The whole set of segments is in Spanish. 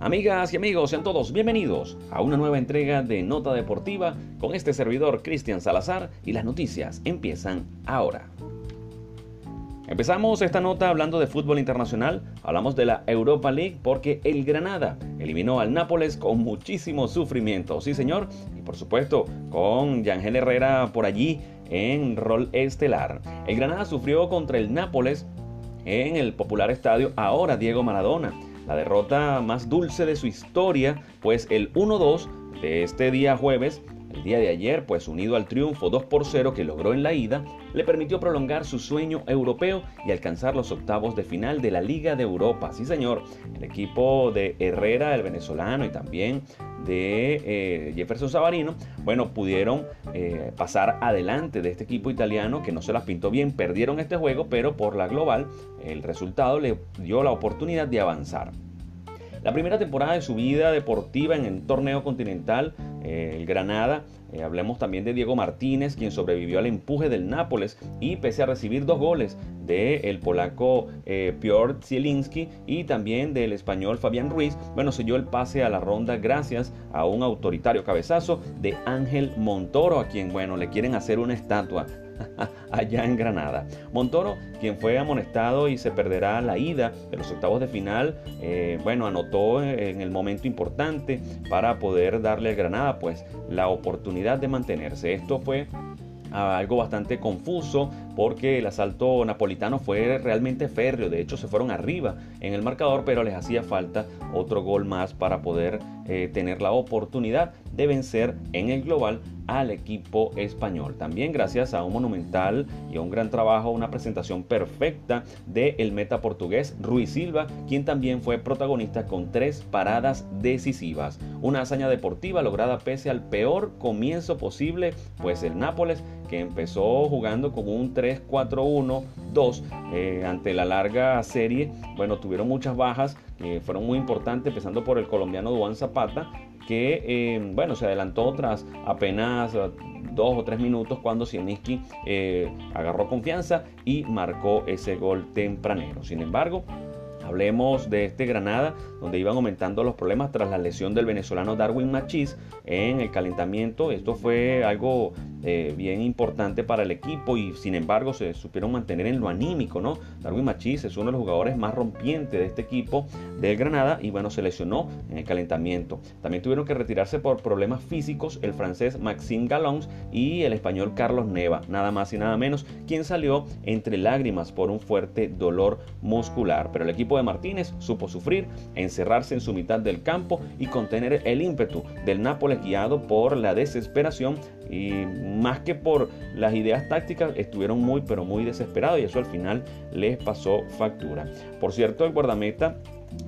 Amigas y amigos, sean todos bienvenidos a una nueva entrega de Nota Deportiva con este servidor Cristian Salazar y las noticias empiezan ahora. Empezamos esta nota hablando de fútbol internacional, hablamos de la Europa League porque el Granada eliminó al Nápoles con muchísimo sufrimiento, sí señor, y por supuesto con Yangel Herrera por allí en rol estelar. El Granada sufrió contra el Nápoles en el popular estadio ahora Diego Maradona la derrota más dulce de su historia, pues el 1-2 de este día jueves, el día de ayer, pues unido al triunfo 2 por 0 que logró en la ida, le permitió prolongar su sueño europeo y alcanzar los octavos de final de la Liga de Europa. Sí, señor, el equipo de Herrera, el venezolano, y también de eh, Jefferson Savarino, bueno, pudieron eh, pasar adelante de este equipo italiano que no se las pintó bien, perdieron este juego, pero por la global el resultado le dio la oportunidad de avanzar. La primera temporada de su vida deportiva en el torneo continental, eh, el Granada, eh, hablemos también de Diego Martínez, quien sobrevivió al empuje del Nápoles y pese a recibir dos goles del polaco eh, Piotr Zielinski y también del español Fabián Ruiz, bueno, selló el pase a la ronda gracias a un autoritario cabezazo de Ángel Montoro, a quien, bueno, le quieren hacer una estatua allá en Granada. Montoro, quien fue amonestado y se perderá la ida de los octavos de final, eh, bueno, anotó en el momento importante para poder darle a Granada pues la oportunidad de mantenerse. Esto fue algo bastante confuso porque el asalto napolitano fue realmente férreo, de hecho se fueron arriba en el marcador, pero les hacía falta otro gol más para poder eh, tener la oportunidad de vencer en el global al equipo español. También gracias a un monumental y a un gran trabajo, una presentación perfecta del el meta portugués Ruiz Silva, quien también fue protagonista con tres paradas decisivas. Una hazaña deportiva lograda pese al peor comienzo posible, pues el Nápoles que empezó jugando con un 3-4-1-2 eh, ante la larga serie, bueno, tuvieron muchas bajas, que fueron muy importantes, empezando por el colombiano Duan Zapata, que eh, bueno, se adelantó tras apenas eh, dos o tres minutos cuando Sieniski eh, agarró confianza y marcó ese gol tempranero. Sin embargo, Hablemos de este Granada, donde iban aumentando los problemas tras la lesión del venezolano Darwin Machís en el calentamiento. Esto fue algo eh, bien importante para el equipo y sin embargo se supieron mantener en lo anímico, ¿no? Darwin Machís es uno de los jugadores más rompientes de este equipo del Granada y bueno, se lesionó en el calentamiento. También tuvieron que retirarse por problemas físicos el francés Maxime Galons y el español Carlos Neva, nada más y nada menos, quien salió entre lágrimas por un fuerte dolor muscular. Pero el equipo de Martínez supo sufrir, encerrarse en su mitad del campo y contener el ímpetu del Nápoles guiado por la desesperación y más que por las ideas tácticas estuvieron muy pero muy desesperados y eso al final les pasó factura. Por cierto, el guardameta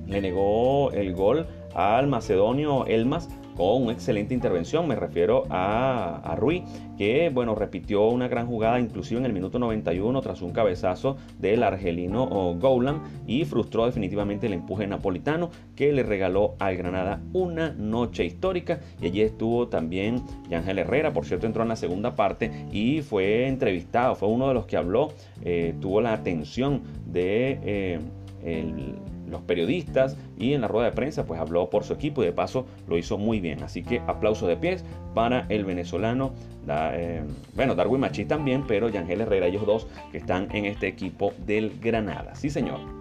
le negó el gol al macedonio Elmas con una excelente intervención. Me refiero a, Rui, que bueno, repitió una gran jugada inclusive en el minuto 91 tras un cabezazo del argelino Goulam y frustró definitivamente el empuje napolitano que le regaló al Granada una noche histórica. Y allí estuvo también Yángel Herrera, por cierto, entró en la segunda parte y fue entrevistado, fue uno de los que habló, eh, tuvo la atención de... Eh, el, los periodistas y en la rueda de prensa pues habló por su equipo y de paso lo hizo muy bien. Así que aplauso de pies para el venezolano, eh, bueno, Darwin Machís también, pero Yangel Herrera, ellos dos que están en este equipo del Granada. Sí, señor.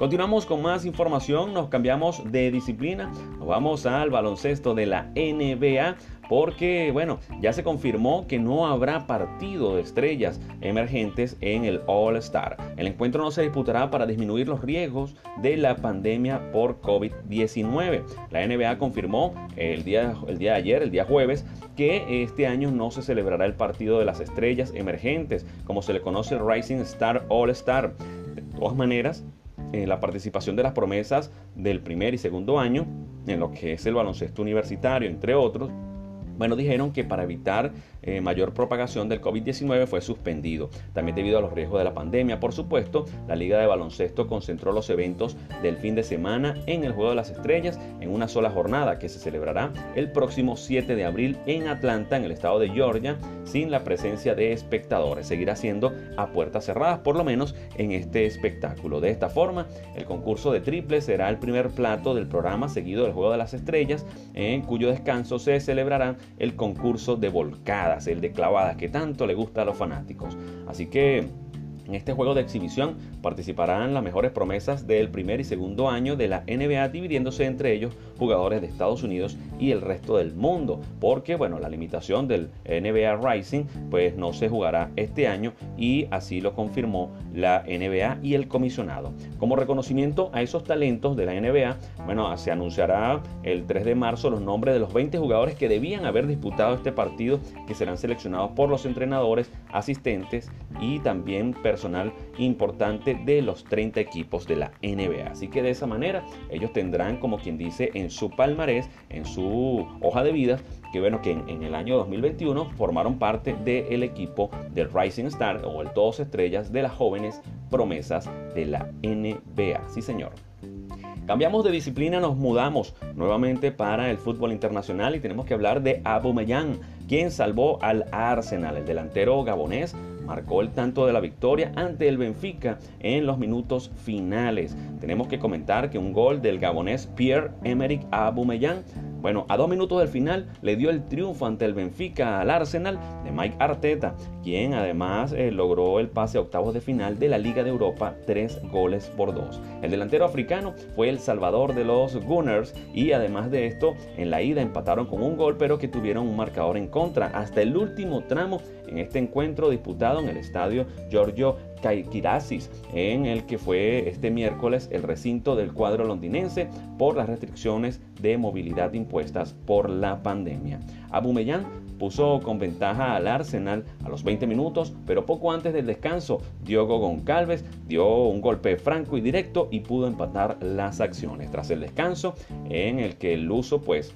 Continuamos con más información, nos cambiamos de disciplina, nos vamos al baloncesto de la NBA porque, bueno, ya se confirmó que no habrá partido de estrellas emergentes en el All Star. El encuentro no se disputará para disminuir los riesgos de la pandemia por COVID-19. La NBA confirmó el día, el día de ayer, el día jueves, que este año no se celebrará el partido de las estrellas emergentes, como se le conoce el Rising Star All Star. De todas maneras, eh, la participación de las promesas del primer y segundo año en lo que es el baloncesto universitario, entre otros, bueno, dijeron que para evitar eh, mayor propagación del COVID-19 fue suspendido. También debido a los riesgos de la pandemia, por supuesto, la Liga de Baloncesto concentró los eventos del fin de semana en el Juego de las Estrellas en una sola jornada que se celebrará el próximo 7 de abril en Atlanta, en el estado de Georgia, sin la presencia de espectadores. Seguirá siendo a puertas cerradas, por lo menos en este espectáculo. De esta forma, el concurso de triple será el primer plato del programa seguido del Juego de las Estrellas, en cuyo descanso se celebrará el concurso de volcadas, el de clavadas que tanto le gusta a los fanáticos. Así que en este juego de exhibición participarán las mejores promesas del primer y segundo año de la NBA, dividiéndose entre ellos jugadores de Estados Unidos y el resto del mundo, porque bueno, la limitación del NBA Rising pues no se jugará este año y así lo confirmó la NBA y el comisionado. Como reconocimiento a esos talentos de la NBA, bueno, se anunciará el 3 de marzo los nombres de los 20 jugadores que debían haber disputado este partido, que serán seleccionados por los entrenadores, asistentes y también personal importante de los 30 equipos de la NBA. Así que de esa manera ellos tendrán, como quien dice, en su palmarés, en su hoja de vida, que bueno, que en, el año 2021 formaron parte del equipo del Rising Star o el Todos Estrellas de las jóvenes promesas de la NBA. Sí, señor. Cambiamos de disciplina, nos mudamos nuevamente para el fútbol internacional y tenemos que hablar de Aubameyang, quien salvó al Arsenal, el delantero gabonés marcó el tanto de la victoria ante el Benfica en los minutos finales. Tenemos que comentar que un gol del gabonés Pierre-Emerick Aubameyang bueno, a dos minutos del final le dio el triunfo ante el Benfica al Arsenal de Mike Arteta, quien además eh, logró el pase a octavos de final de la Liga de Europa, tres goles por dos. El delantero africano fue el salvador de los Gunners y además de esto, en la ida empataron con un gol, pero que tuvieron un marcador en contra hasta el último tramo en este encuentro disputado en el estadio Giorgio Kirasis, en el que fue este miércoles el recinto del cuadro londinense por las restricciones de movilidad impuestas por la pandemia. Abumellán puso con ventaja al Arsenal a los 20 minutos, pero poco antes del descanso, Diogo Goncalves dio un golpe franco y directo y pudo empatar las acciones. Tras el descanso, en el que el uso pues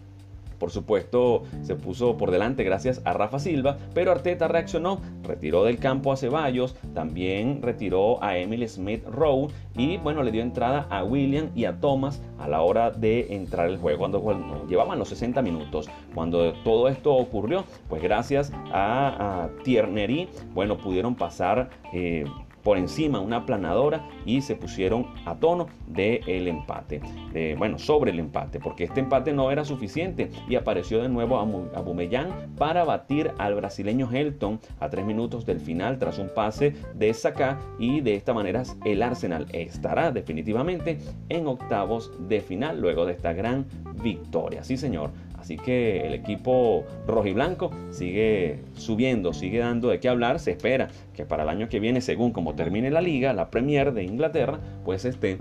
por supuesto, se puso por delante gracias a Rafa Silva, pero Arteta reaccionó, retiró del campo a Ceballos, también retiró a Emil Smith Rowe y bueno, le dio entrada a William y a Thomas a la hora de entrar el juego, cuando, llevaban los 60 minutos. Cuando todo esto ocurrió, pues gracias a, a bueno, pudieron pasar eh, por encima una planadora y se pusieron a tono del el empate, bueno, sobre el empate, porque este empate no era suficiente y apareció de nuevo a Bumellán para batir al brasileño Helton a tres minutos del final tras un pase de Saka y de esta manera el Arsenal estará definitivamente en octavos de final luego de esta gran victoria. Sí, señor. Así que el equipo rojiblanco sigue subiendo, sigue dando de qué hablar. Se espera que para el año que viene, según como termine la liga, la Premier de Inglaterra, pues esté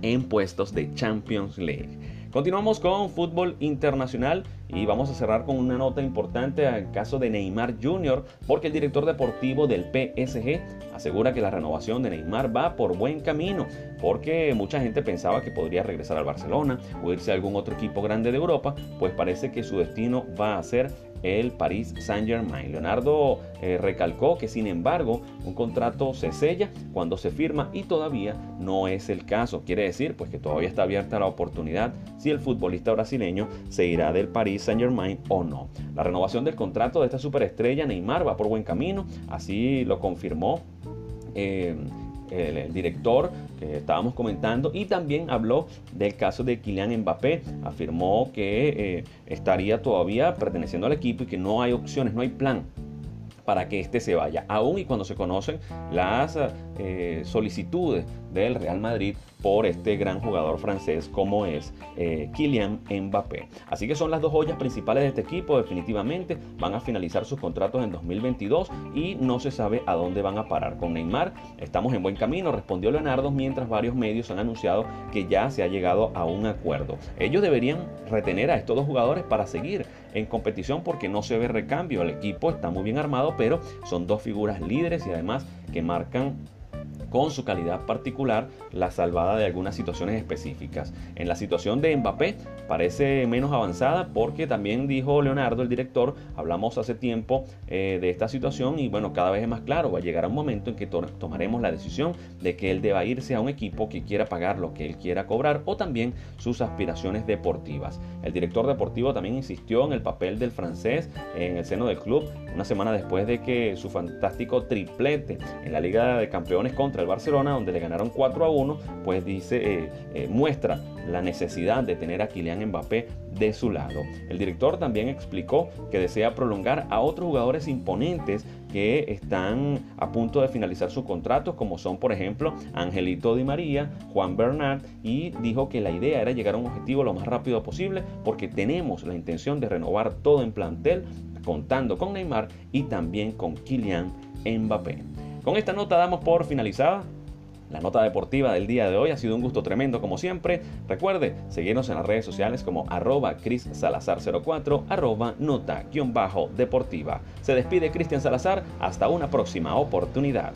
en puestos de Champions League. Continuamos con fútbol internacional y vamos a cerrar con una nota importante al caso de Neymar Jr. porque el director deportivo del PSG asegura que la renovación de Neymar va por buen camino porque mucha gente pensaba que podría regresar al Barcelona o irse a algún otro equipo grande de Europa, pues parece que su destino va a ser el Paris Saint Germain. Leonardo eh, recalcó que sin embargo un contrato se sella cuando se firma y todavía no es el caso. Quiere decir pues que todavía está abierta la oportunidad si el futbolista brasileño se irá del Paris Saint Germain o no. La renovación del contrato de esta superestrella Neymar va por buen camino, así lo confirmó. Eh, el, director que estábamos comentando y también habló del caso de Kylian Mbappé. Afirmó que eh, estaría todavía perteneciendo al equipo y que no hay opciones, no hay plan para que éste se vaya, aún y cuando se conocen las eh, solicitudes del Real Madrid por este gran jugador francés como es eh, Kylian Mbappé. Así que son las dos joyas principales de este equipo, definitivamente van a finalizar sus contratos en 2022 y no se sabe a dónde van a parar con Neymar. Estamos en buen camino, respondió Leonardo, mientras varios medios han anunciado que ya se ha llegado a un acuerdo. Ellos deberían retener a estos dos jugadores para seguir en competición porque no se ve recambio. El equipo está muy bien armado, pero son dos figuras líderes y además que marcan con su calidad particular la salvada de algunas situaciones específicas. En la situación de Mbappé parece menos avanzada porque también dijo Leonardo, el director, hablamos hace tiempo eh, de esta situación y bueno, cada vez es más claro, va a llegar un momento en que tomaremos la decisión de que él deba irse a un equipo que quiera pagar lo que él quiera cobrar o también sus aspiraciones deportivas. El director deportivo también insistió en el papel del francés en el seno del club una semana después de que su fantástico triplete en la Liga de Campeones contra el Barcelona, donde le ganaron 4 a 1, pues dice, eh, eh, muestra la necesidad de tener a Kylian Mbappé de su lado. El director también explicó que desea prolongar a otros jugadores imponentes que están a punto de finalizar sus contratos, como son por ejemplo Angelito Di María, Juan Bernard, y dijo que la idea era llegar a un objetivo lo más rápido posible porque tenemos la intención de renovar todo en plantel, contando con Neymar y también con Kylian Mbappé. Con esta nota damos por finalizada la nota deportiva del día de hoy ha sido un gusto tremendo como siempre. Recuerde seguirnos en las redes sociales como arroba Cris Salazar 04, arroba nota-deportiva. Se despide Cristian Salazar, hasta una próxima oportunidad.